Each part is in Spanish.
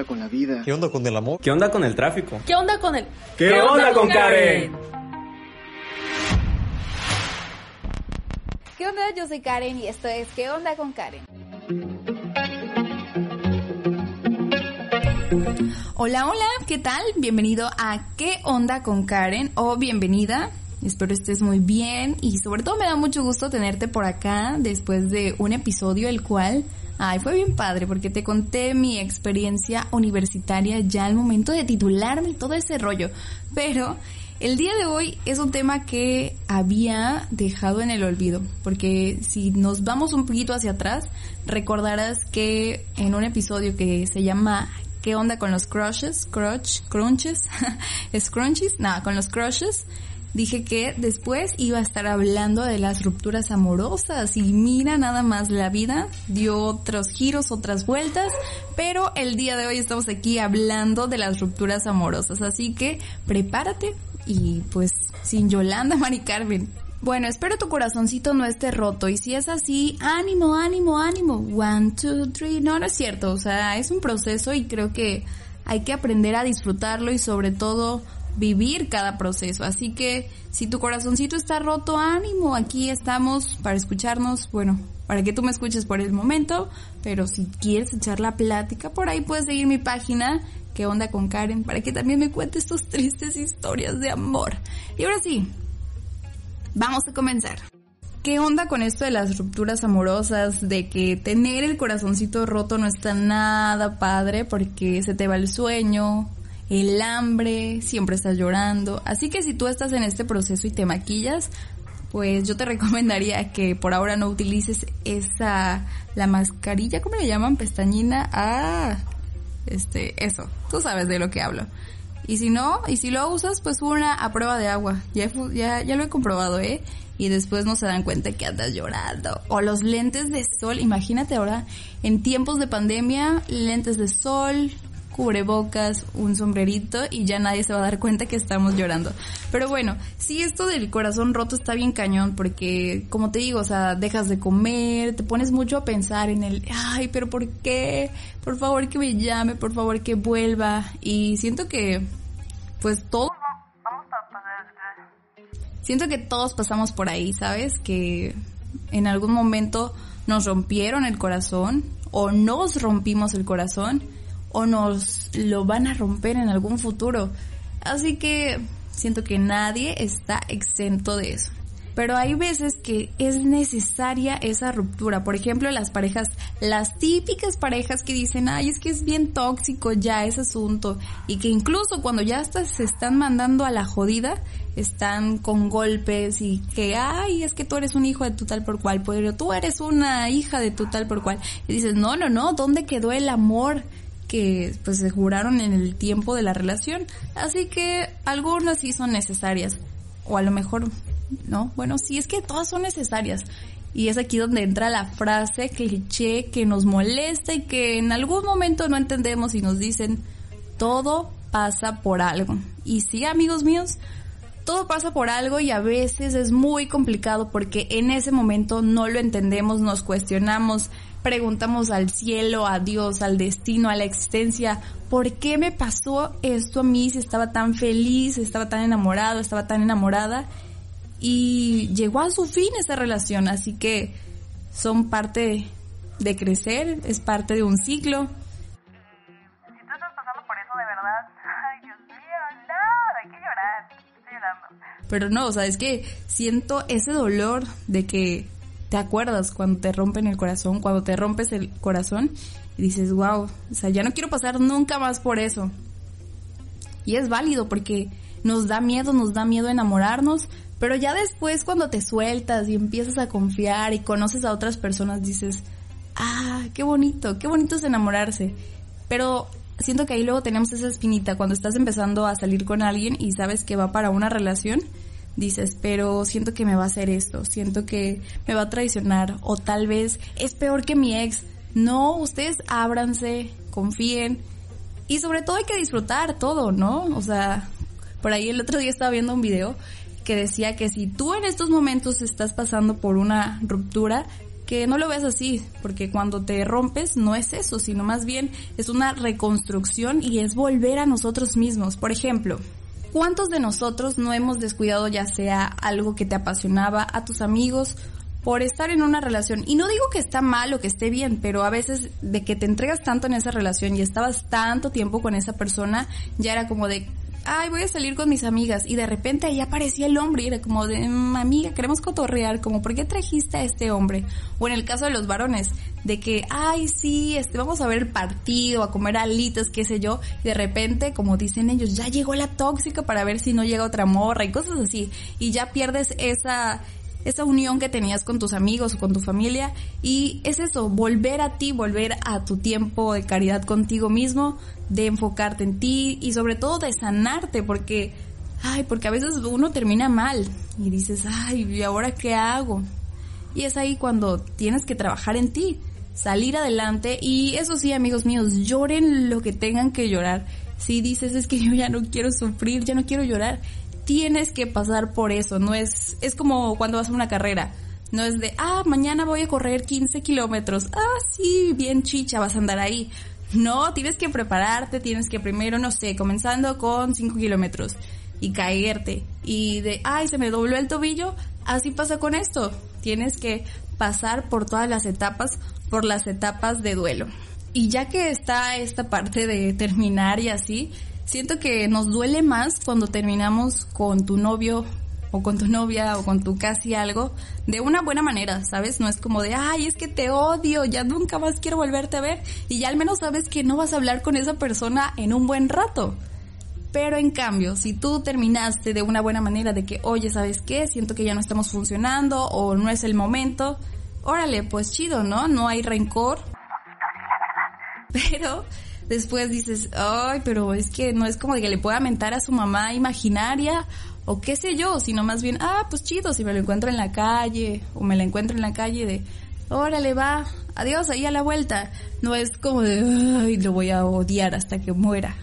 Onda con la vida? ¿Qué onda con el amor? ¿Qué onda con el tráfico? ¿Qué onda con el... ¿Qué, ¿Qué onda, onda con Karen? ¿Qué onda? Yo soy Karen y esto es ¿Qué onda con Karen? Hola, hola, ¿qué tal? Bienvenido a ¿Qué onda con Karen? o bienvenida. Espero estés muy bien y sobre todo me da mucho gusto tenerte por acá después de un episodio el cual Ay, fue bien padre porque te conté mi experiencia universitaria ya al momento de titularme y todo ese rollo. Pero el día de hoy es un tema que había dejado en el olvido, porque si nos vamos un poquito hacia atrás, recordarás que en un episodio que se llama ¿Qué onda con los crushes? Crunch, crunches, scrunchies, nada, con los crushes dije que después iba a estar hablando de las rupturas amorosas y mira nada más la vida dio otros giros, otras vueltas, pero el día de hoy estamos aquí hablando de las rupturas amorosas, así que prepárate y pues sin Yolanda, Mari Carmen. Bueno, espero tu corazoncito no esté roto y si es así, ánimo, ánimo, ánimo. One, two, three. No, no es cierto. O sea, es un proceso y creo que hay que aprender a disfrutarlo y sobre todo vivir cada proceso. Así que si tu corazoncito está roto, ánimo, aquí estamos para escucharnos, bueno, para que tú me escuches por el momento, pero si quieres echar la plática, por ahí puedes seguir mi página, qué onda con Karen, para que también me cuentes tus tristes historias de amor. Y ahora sí, vamos a comenzar. ¿Qué onda con esto de las rupturas amorosas? De que tener el corazoncito roto no está nada padre porque se te va el sueño, el hambre, siempre estás llorando. Así que si tú estás en este proceso y te maquillas, pues yo te recomendaría que por ahora no utilices esa, la mascarilla, ¿cómo le llaman? Pestañina. Ah, este, eso, tú sabes de lo que hablo. Y si no, y si lo usas, pues una a prueba de agua. Ya, ya, ya lo he comprobado, ¿eh? Y después no se dan cuenta que andas llorando. O los lentes de sol, imagínate ahora, en tiempos de pandemia, lentes de sol, cubrebocas, un sombrerito y ya nadie se va a dar cuenta que estamos llorando. Pero bueno, sí esto del corazón roto está bien cañón porque como te digo, o sea, dejas de comer, te pones mucho a pensar en el, ay, pero ¿por qué? Por favor que me llame, por favor que vuelva y siento que pues pasar Siento que todos pasamos por ahí, ¿sabes? Que en algún momento nos rompieron el corazón o nos rompimos el corazón o nos lo van a romper en algún futuro. Así que siento que nadie está exento de eso. Pero hay veces que es necesaria esa ruptura. Por ejemplo, las parejas, las típicas parejas que dicen, ay, es que es bien tóxico ya ese asunto. Y que incluso cuando ya se están mandando a la jodida, están con golpes y que, ay, es que tú eres un hijo de tu tal por cual, pero tú eres una hija de tu tal por cual. Y dices, no, no, no, ¿dónde quedó el amor? Que pues se juraron en el tiempo de la relación. Así que algunas sí son necesarias. O a lo mejor, no, bueno, sí es que todas son necesarias. Y es aquí donde entra la frase cliché que nos molesta y que en algún momento no entendemos y nos dicen, todo pasa por algo. Y sí, amigos míos, todo pasa por algo y a veces es muy complicado porque en ese momento no lo entendemos, nos cuestionamos, preguntamos al cielo, a Dios, al destino, a la existencia, ¿por qué me pasó esto a mí si estaba tan feliz, estaba tan enamorado, estaba tan enamorada? Y llegó a su fin esa relación, así que son parte de crecer, es parte de un ciclo. Si tú estás pasando por eso de verdad, ay Dios mío, no, hay que llorar, estoy llorando. Pero no, o sea, es que siento ese dolor de que te acuerdas cuando te rompen el corazón, cuando te rompes el corazón y dices, wow, o sea, ya no quiero pasar nunca más por eso. Y es válido porque nos da miedo, nos da miedo enamorarnos, pero ya después cuando te sueltas y empiezas a confiar y conoces a otras personas dices, ah, qué bonito, qué bonito es enamorarse. Pero siento que ahí luego tenemos esa espinita cuando estás empezando a salir con alguien y sabes que va para una relación. Dices, pero siento que me va a hacer esto, siento que me va a traicionar o tal vez es peor que mi ex. No, ustedes ábranse, confíen y sobre todo hay que disfrutar todo, ¿no? O sea, por ahí el otro día estaba viendo un video que decía que si tú en estos momentos estás pasando por una ruptura, que no lo veas así, porque cuando te rompes no es eso, sino más bien es una reconstrucción y es volver a nosotros mismos. Por ejemplo, ¿cuántos de nosotros no hemos descuidado ya sea algo que te apasionaba, a tus amigos, por estar en una relación? Y no digo que está mal o que esté bien, pero a veces de que te entregas tanto en esa relación y estabas tanto tiempo con esa persona, ya era como de, ay, voy a salir con mis amigas. Y de repente ahí aparecía el hombre y era como de, "Mm, amiga, queremos cotorrear, como, ¿por qué trajiste a este hombre? O en el caso de los varones, de que, ay, sí, este, vamos a ver el partido, a comer alitas, qué sé yo. Y de repente, como dicen ellos, ya llegó la tóxica para ver si no llega otra morra y cosas así. Y ya pierdes esa, esa unión que tenías con tus amigos o con tu familia y es eso, volver a ti, volver a tu tiempo de caridad contigo mismo, de enfocarte en ti y sobre todo de sanarte porque, ay, porque a veces uno termina mal y dices, ay, ¿y ahora qué hago? Y es ahí cuando tienes que trabajar en ti, salir adelante y eso sí, amigos míos, lloren lo que tengan que llorar. Si dices es que yo ya no quiero sufrir, ya no quiero llorar, tienes que pasar por eso, no es, es como cuando vas a una carrera. No es de, ah, mañana voy a correr 15 kilómetros. Ah, sí, bien chicha, vas a andar ahí. No, tienes que prepararte, tienes que primero, no sé, comenzando con 5 kilómetros y caerte. Y de, ay, se me dobló el tobillo. Así pasa con esto. Tienes que pasar por todas las etapas, por las etapas de duelo. Y ya que está esta parte de terminar y así, siento que nos duele más cuando terminamos con tu novio o con tu novia o con tu casi algo de una buena manera, ¿sabes? No es como de, ay, es que te odio, ya nunca más quiero volverte a ver y ya al menos sabes que no vas a hablar con esa persona en un buen rato. Pero en cambio, si tú terminaste de una buena manera de que, oye, ¿sabes qué? Siento que ya no estamos funcionando o no es el momento, órale, pues chido, ¿no? No hay rencor. Pero después dices, ay, pero es que no es como de que le pueda mentar a su mamá imaginaria o qué sé yo, sino más bien, ah, pues chido, si me lo encuentro en la calle o me la encuentro en la calle de, órale, va, adiós, ahí a la vuelta. No es como de, ay, lo voy a odiar hasta que muera.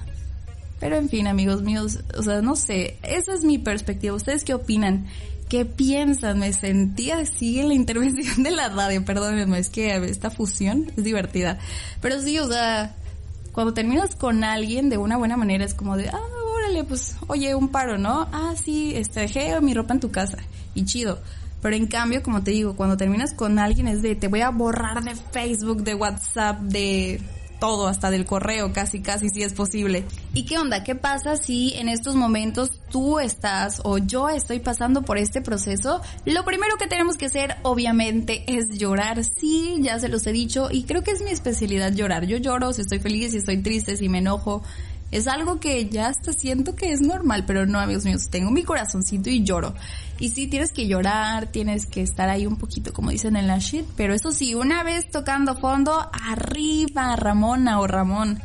Pero en fin, amigos míos, o sea, no sé, esa es mi perspectiva. ¿Ustedes qué opinan? ¿Qué piensan? Me sentí así en la intervención de la radio, perdónenme, es que esta fusión es divertida. Pero sí, o sea, cuando terminas con alguien de una buena manera es como de, ah, órale, pues, oye, un paro, ¿no? Ah, sí, este, dejé mi ropa en tu casa. Y chido. Pero en cambio, como te digo, cuando terminas con alguien es de, te voy a borrar de Facebook, de WhatsApp, de todo, hasta del correo, casi, casi, si es posible. ¿Y qué onda? ¿Qué pasa si en estos momentos tú estás o yo estoy pasando por este proceso? Lo primero que tenemos que hacer, obviamente, es llorar. Sí, ya se los he dicho y creo que es mi especialidad llorar. Yo lloro si estoy feliz, si estoy triste, si me enojo. Es algo que ya hasta siento que es normal, pero no, amigos míos, tengo mi corazoncito y lloro. Y sí, tienes que llorar, tienes que estar ahí un poquito, como dicen en la shit, pero eso sí, una vez tocando fondo, arriba, Ramona o Ramón.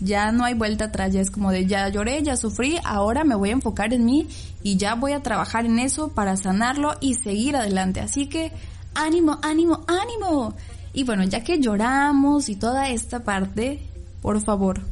Ya no hay vuelta atrás, ya es como de ya lloré, ya sufrí, ahora me voy a enfocar en mí y ya voy a trabajar en eso para sanarlo y seguir adelante. Así que ánimo, ánimo, ánimo. Y bueno, ya que lloramos y toda esta parte, por favor,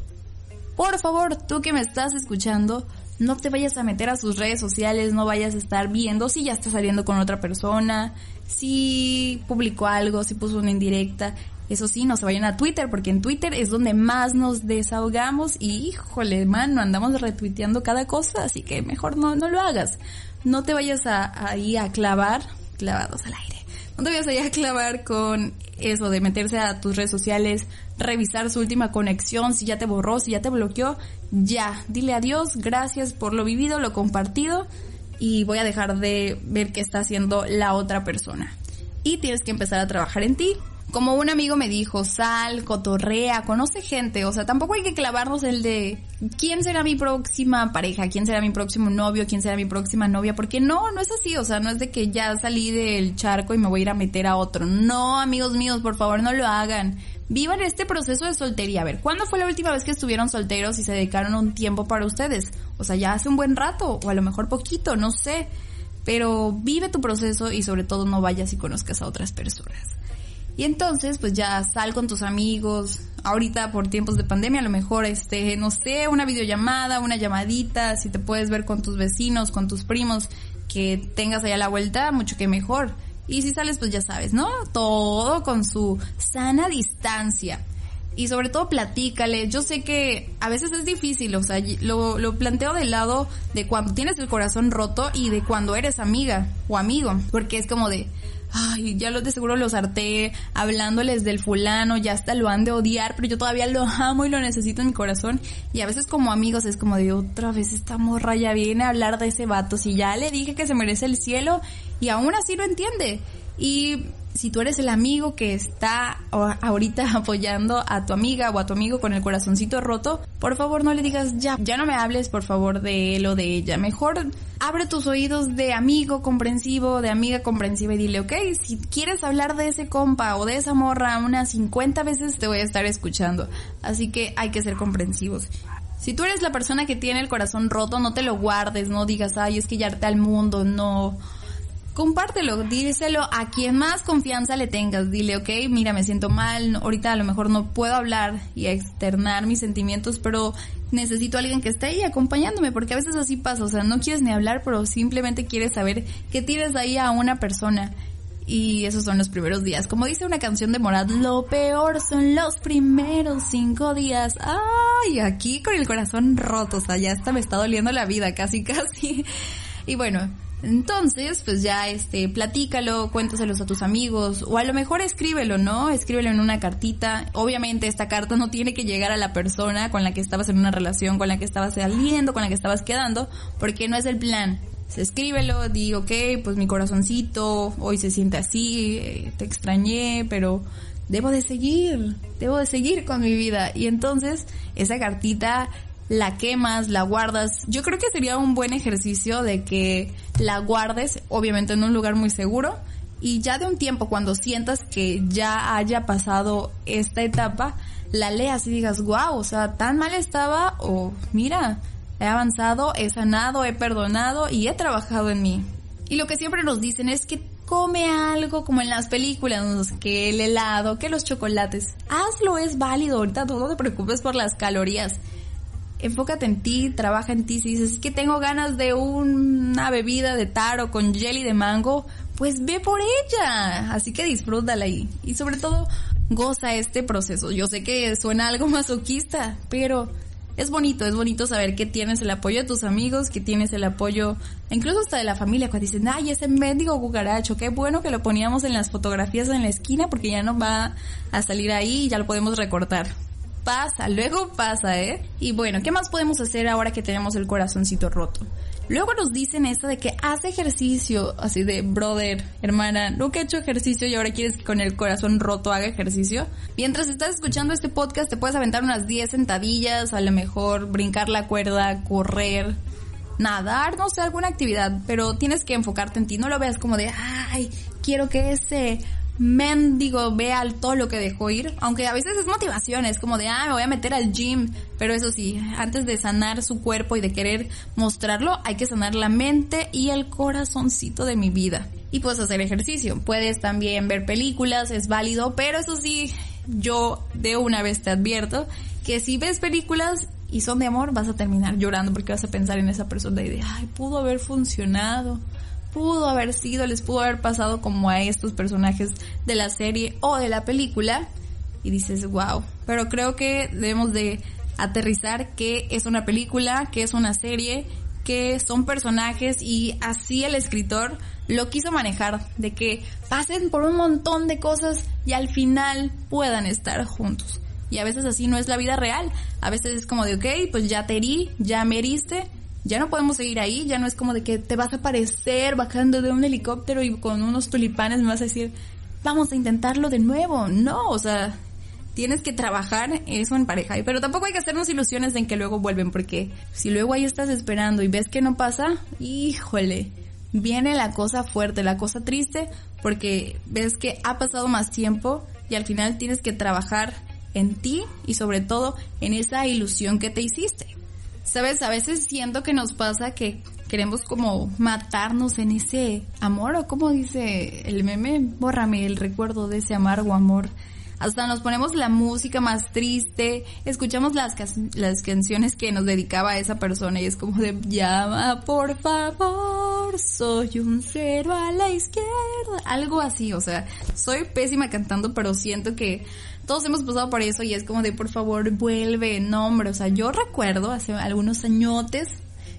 por favor, tú que me estás escuchando, no te vayas a meter a sus redes sociales, no vayas a estar viendo si ya está saliendo con otra persona, si publicó algo, si puso una indirecta. Eso sí, no se vayan a Twitter, porque en Twitter es donde más nos desahogamos y, híjole, mano, andamos retuiteando cada cosa, así que mejor no, no lo hagas. No te vayas a, ahí a clavar, clavados al aire. No te vayas ahí a clavar con eso de meterse a tus redes sociales, revisar su última conexión, si ya te borró, si ya te bloqueó, ya, dile adiós, gracias por lo vivido, lo compartido y voy a dejar de ver qué está haciendo la otra persona. Y tienes que empezar a trabajar en ti, como un amigo me dijo, sal, cotorrea, conoce gente, o sea, tampoco hay que clavarnos el de quién será mi próxima pareja, quién será mi próximo novio, quién será mi próxima novia, porque no, no es así, o sea, no es de que ya salí del charco y me voy a ir a meter a otro. No, amigos míos, por favor, no lo hagan. Vivan este proceso de soltería. A ver, ¿cuándo fue la última vez que estuvieron solteros y se dedicaron un tiempo para ustedes? O sea, ya hace un buen rato, o a lo mejor poquito, no sé. Pero vive tu proceso y sobre todo no vayas y conozcas a otras personas. Y entonces, pues ya sal con tus amigos. Ahorita por tiempos de pandemia, a lo mejor, este, no sé, una videollamada, una llamadita, si te puedes ver con tus vecinos, con tus primos, que tengas allá la vuelta, mucho que mejor. Y si sales, pues ya sabes, ¿no? Todo con su sana distancia. Y sobre todo platícale. Yo sé que a veces es difícil, o sea, lo, lo planteo del lado de cuando tienes el corazón roto y de cuando eres amiga o amigo. Porque es como de, ay, ya los de seguro los harté hablándoles del fulano, ya hasta lo han de odiar, pero yo todavía lo amo y lo necesito en mi corazón. Y a veces como amigos es como de otra vez esta morra ya viene a hablar de ese vato, si ya le dije que se merece el cielo y aún así lo entiende. Y si tú eres el amigo que está ahorita apoyando a tu amiga o a tu amigo con el corazoncito roto, por favor no le digas ya, ya no me hables por favor de él o de ella. Mejor abre tus oídos de amigo comprensivo, de amiga comprensiva y dile, ok, si quieres hablar de ese compa o de esa morra unas 50 veces te voy a estar escuchando. Así que hay que ser comprensivos. Si tú eres la persona que tiene el corazón roto, no te lo guardes, no digas, ay, es que ya al mundo, no compártelo, díselo a quien más confianza le tengas. Dile, ok, mira, me siento mal, ahorita a lo mejor no puedo hablar y externar mis sentimientos, pero necesito a alguien que esté ahí acompañándome, porque a veces así pasa, o sea, no quieres ni hablar, pero simplemente quieres saber que tienes ahí a una persona. Y esos son los primeros días. Como dice una canción de Morad, lo peor son los primeros cinco días. Ay, aquí con el corazón roto, o sea, ya hasta me está doliendo la vida, casi, casi. Y bueno, entonces, pues ya este, platícalo, cuéntaselos a tus amigos, o a lo mejor escríbelo, ¿no? Escríbelo en una cartita. Obviamente esta carta no tiene que llegar a la persona con la que estabas en una relación, con la que estabas saliendo, con la que estabas quedando, porque no es el plan. Escríbelo, di, ok, pues mi corazoncito, hoy se siente así, eh, te extrañé, pero debo de seguir, debo de seguir con mi vida. Y entonces, esa cartita la quemas, la guardas. Yo creo que sería un buen ejercicio de que la guardes, obviamente en un lugar muy seguro, y ya de un tiempo cuando sientas que ya haya pasado esta etapa, la leas y digas, wow, o sea, tan mal estaba, o mira, he avanzado, he sanado, he perdonado y he trabajado en mí. Y lo que siempre nos dicen es que come algo como en las películas, que el helado, que los chocolates. Hazlo, es válido, ahorita no te preocupes por las calorías enfócate en ti, trabaja en ti. Si dices que tengo ganas de una bebida de taro con jelly de mango, pues ve por ella. Así que disfrútala ahí. Y sobre todo, goza este proceso. Yo sé que suena algo masoquista, pero es bonito, es bonito saber que tienes el apoyo de tus amigos, que tienes el apoyo incluso hasta de la familia, cuando dicen, ay, ese mendigo cucaracho, qué bueno que lo poníamos en las fotografías en la esquina porque ya no va a salir ahí y ya lo podemos recortar pasa, luego pasa, ¿eh? Y bueno, ¿qué más podemos hacer ahora que tenemos el corazoncito roto? Luego nos dicen esto de que hace ejercicio, así de brother, hermana, nunca he hecho ejercicio y ahora quieres que con el corazón roto haga ejercicio. Mientras estás escuchando este podcast te puedes aventar unas 10 sentadillas, a lo mejor brincar la cuerda, correr, nadar, no sé, alguna actividad, pero tienes que enfocarte en ti, no lo veas como de, ay, quiero que ese mendigo vea todo lo que dejó ir, aunque a veces es motivación, es como de, ah, me voy a meter al gym, pero eso sí, antes de sanar su cuerpo y de querer mostrarlo, hay que sanar la mente y el corazoncito de mi vida. Y puedes hacer ejercicio, puedes también ver películas, es válido, pero eso sí, yo de una vez te advierto que si ves películas y son de amor, vas a terminar llorando porque vas a pensar en esa persona y de, ay, pudo haber funcionado pudo haber sido, les pudo haber pasado como a estos personajes de la serie o de la película. Y dices, wow. Pero creo que debemos de aterrizar que es una película, que es una serie, que son personajes y así el escritor lo quiso manejar, de que pasen por un montón de cosas y al final puedan estar juntos. Y a veces así no es la vida real. A veces es como de, ok, pues ya te herí, ya me heriste, ya no podemos seguir ahí, ya no es como de que te vas a aparecer bajando de un helicóptero y con unos tulipanes me vas a decir, vamos a intentarlo de nuevo. No, o sea, tienes que trabajar eso en pareja. Pero tampoco hay que hacernos ilusiones en que luego vuelven, porque si luego ahí estás esperando y ves que no pasa, híjole, viene la cosa fuerte, la cosa triste, porque ves que ha pasado más tiempo y al final tienes que trabajar en ti y sobre todo en esa ilusión que te hiciste. Sabes, a veces siento que nos pasa que queremos como matarnos en ese amor o como dice el meme, bórrame el recuerdo de ese amargo amor hasta nos ponemos la música más triste, escuchamos las, las canciones que nos dedicaba esa persona y es como de llama por favor, soy un cero a la izquierda, algo así, o sea, soy pésima cantando, pero siento que todos hemos pasado por eso y es como de por favor vuelve, no o sea, yo recuerdo hace algunos añotes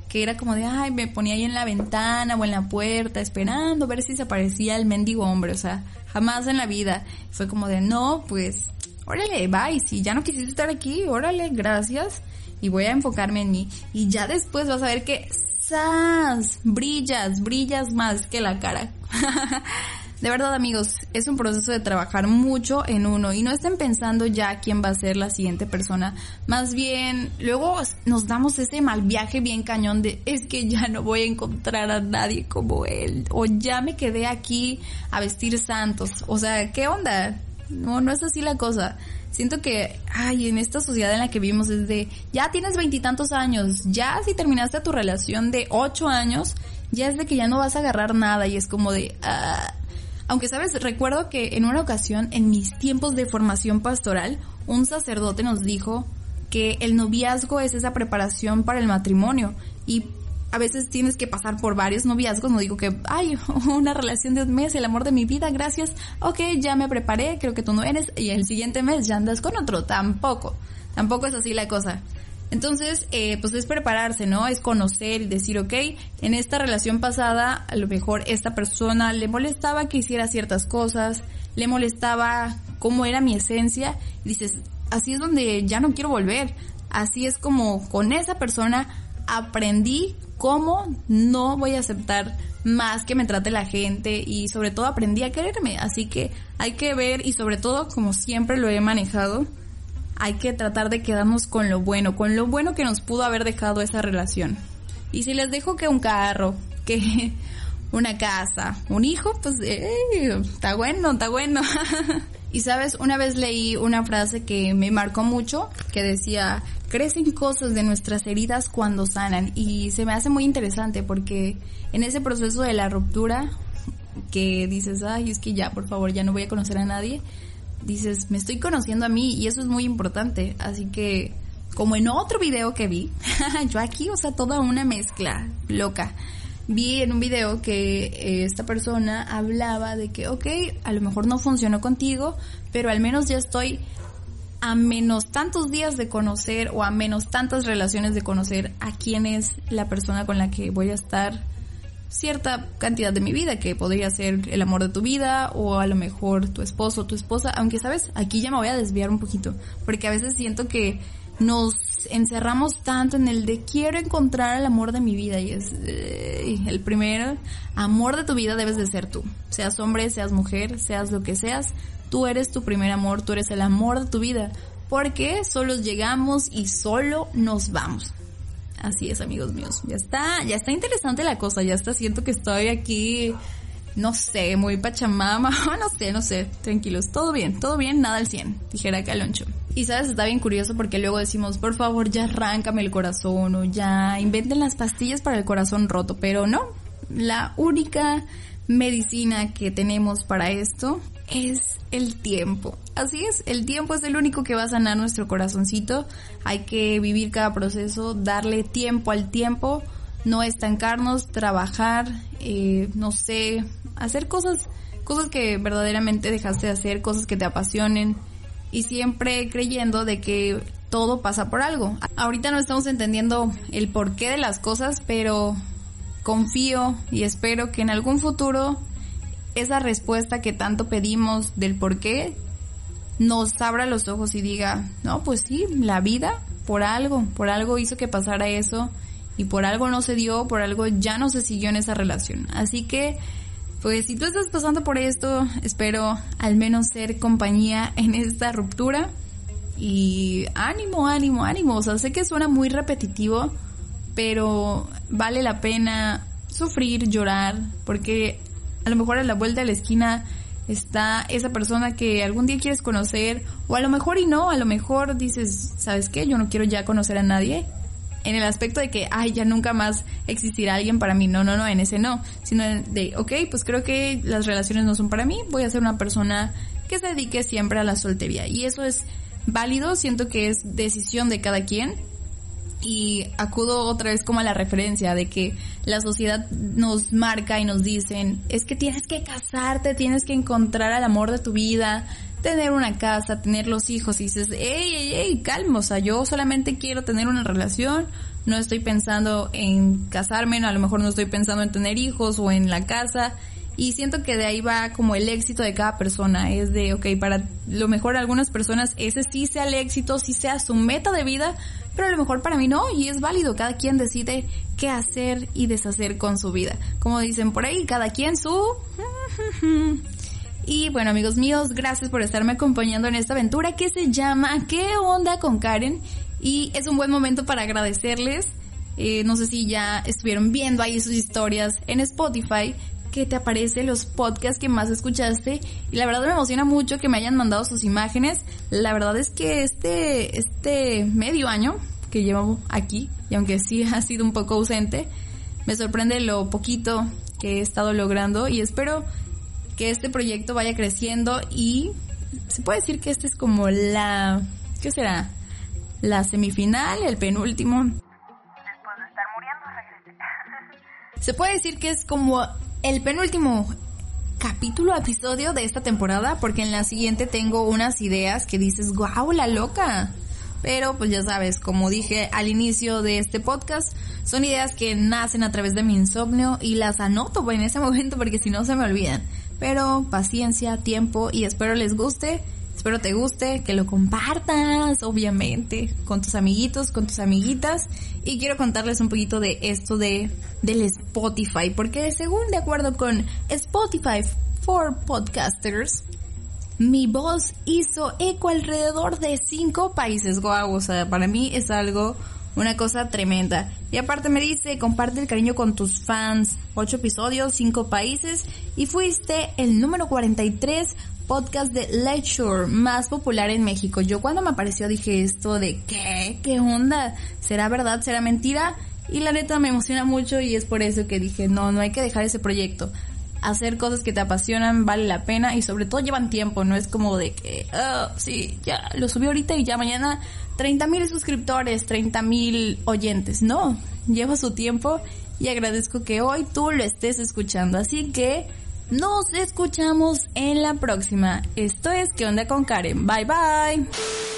que era como de, ay, me ponía ahí en la ventana o en la puerta esperando a ver si se aparecía el mendigo hombre, o sea, jamás en la vida. Fue como de, no, pues, órale, bye, si ya no quisiste estar aquí, órale, gracias, y voy a enfocarme en mí. Y ya después vas a ver que, ¡zas! Brillas, brillas más que la cara. De verdad amigos, es un proceso de trabajar mucho en uno y no estén pensando ya quién va a ser la siguiente persona. Más bien, luego nos damos ese mal viaje bien cañón de es que ya no voy a encontrar a nadie como él o ya me quedé aquí a vestir santos. O sea, ¿qué onda? No, no es así la cosa. Siento que, ay, en esta sociedad en la que vivimos es de, ya tienes veintitantos años, ya si terminaste tu relación de ocho años, ya es de que ya no vas a agarrar nada y es como de, ah, aunque sabes, recuerdo que en una ocasión, en mis tiempos de formación pastoral, un sacerdote nos dijo que el noviazgo es esa preparación para el matrimonio. Y a veces tienes que pasar por varios noviazgos, no digo que, ay, una relación de un mes, el amor de mi vida, gracias, ok, ya me preparé, creo que tú no eres, y el siguiente mes ya andas con otro, tampoco, tampoco es así la cosa. Entonces, eh, pues es prepararse, ¿no? Es conocer y decir, ok, en esta relación pasada, a lo mejor esta persona le molestaba que hiciera ciertas cosas, le molestaba cómo era mi esencia, y dices, así es donde ya no quiero volver. Así es como con esa persona aprendí cómo no voy a aceptar más que me trate la gente y sobre todo aprendí a quererme. Así que hay que ver y sobre todo, como siempre lo he manejado, hay que tratar de quedarnos con lo bueno, con lo bueno que nos pudo haber dejado esa relación. Y si les dejo que un carro, que una casa, un hijo, pues está bueno, está bueno. y sabes, una vez leí una frase que me marcó mucho, que decía, crecen cosas de nuestras heridas cuando sanan. Y se me hace muy interesante porque en ese proceso de la ruptura, que dices, ay, es que ya, por favor, ya no voy a conocer a nadie dices, me estoy conociendo a mí y eso es muy importante. Así que, como en otro video que vi, yo aquí, o sea, toda una mezcla loca. Vi en un video que eh, esta persona hablaba de que, ok, a lo mejor no funcionó contigo, pero al menos ya estoy a menos tantos días de conocer o a menos tantas relaciones de conocer a quién es la persona con la que voy a estar cierta cantidad de mi vida, que podría ser el amor de tu vida o a lo mejor tu esposo o tu esposa, aunque sabes, aquí ya me voy a desviar un poquito, porque a veces siento que nos encerramos tanto en el de quiero encontrar el amor de mi vida y es el primer amor de tu vida debes de ser tú, seas hombre, seas mujer, seas lo que seas, tú eres tu primer amor, tú eres el amor de tu vida, porque solos llegamos y solo nos vamos. Así es, amigos míos. Ya está, ya está interesante la cosa, ya está, siento que estoy aquí, no sé, muy pachamama, no sé, no sé, tranquilos, todo bien, todo bien, nada al 100, dijera Caloncho. Y sabes, está bien curioso porque luego decimos, por favor, ya arráncame el corazón o ya inventen las pastillas para el corazón roto, pero no, la única medicina que tenemos para esto es el tiempo. Así es, el tiempo es el único que va a sanar nuestro corazoncito. Hay que vivir cada proceso, darle tiempo al tiempo, no estancarnos, trabajar, eh, no sé, hacer cosas, cosas que verdaderamente dejaste de hacer, cosas que te apasionen y siempre creyendo de que todo pasa por algo. Ahorita no estamos entendiendo el porqué de las cosas, pero confío y espero que en algún futuro esa respuesta que tanto pedimos del por qué nos abra los ojos y diga, no, pues sí, la vida por algo, por algo hizo que pasara eso y por algo no se dio, por algo ya no se siguió en esa relación. Así que, Pues si tú estás pasando por esto, espero al menos ser compañía en esta ruptura. Y ánimo, ánimo, ánimo. O sea, sé que suena muy repetitivo, pero vale la pena sufrir, llorar, porque a lo mejor a la vuelta de la esquina está esa persona que algún día quieres conocer, o a lo mejor y no, a lo mejor dices, ¿sabes qué? Yo no quiero ya conocer a nadie. En el aspecto de que, ay, ya nunca más existirá alguien para mí. No, no, no, en ese no. Sino de, ok, pues creo que las relaciones no son para mí. Voy a ser una persona que se dedique siempre a la soltería. Y eso es válido. Siento que es decisión de cada quien y acudo otra vez como a la referencia de que la sociedad nos marca y nos dicen, es que tienes que casarte, tienes que encontrar al amor de tu vida, tener una casa, tener los hijos y dices, hey, hey, hey, calma, o sea, yo solamente quiero tener una relación, no estoy pensando en casarme, a lo mejor no estoy pensando en tener hijos o en la casa y siento que de ahí va como el éxito de cada persona. Es de, ok, para lo mejor algunas personas ese sí sea el éxito, sí sea su meta de vida, pero a lo mejor para mí no, y es válido. Cada quien decide qué hacer y deshacer con su vida. Como dicen por ahí, cada quien su... Y bueno amigos míos, gracias por estarme acompañando en esta aventura que se llama ¿Qué onda con Karen? Y es un buen momento para agradecerles. Eh, no sé si ya estuvieron viendo ahí sus historias en Spotify que te aparece los podcasts que más escuchaste y la verdad me emociona mucho que me hayan mandado sus imágenes. La verdad es que este, este medio año que llevo aquí, y aunque sí ha sido un poco ausente, me sorprende lo poquito que he estado logrando y espero que este proyecto vaya creciendo y se puede decir que este es como la, ¿qué será? La semifinal, el penúltimo. Después de estar muriendo, regresé. Se puede decir que es como el penúltimo capítulo, episodio de esta temporada, porque en la siguiente tengo unas ideas que dices, guau, la loca. Pero pues ya sabes, como dije al inicio de este podcast, son ideas que nacen a través de mi insomnio y las anoto en ese momento porque si no se me olvidan. Pero paciencia, tiempo y espero les guste. Espero te guste, que lo compartas, obviamente, con tus amiguitos, con tus amiguitas. Y quiero contarles un poquito de esto de, del Spotify, porque según de acuerdo con Spotify for Podcasters, mi voz hizo eco alrededor de cinco países. Guau, o sea, para mí es algo, una cosa tremenda. Y aparte me dice, comparte el cariño con tus fans. Ocho episodios, cinco países. Y fuiste el número 43 podcast de lecture más popular en México. Yo cuando me apareció dije esto de ¿qué? ¿Qué onda? ¿Será verdad? ¿Será mentira? Y la neta me emociona mucho y es por eso que dije, no, no hay que dejar ese proyecto. Hacer cosas que te apasionan vale la pena y sobre todo llevan tiempo, no es como de que, oh, sí, ya lo subí ahorita y ya mañana 30 mil suscriptores, 30 mil oyentes. No, lleva su tiempo y agradezco que hoy tú lo estés escuchando. Así que nos escuchamos en la próxima. Esto es ¿Qué onda con Karen? Bye bye.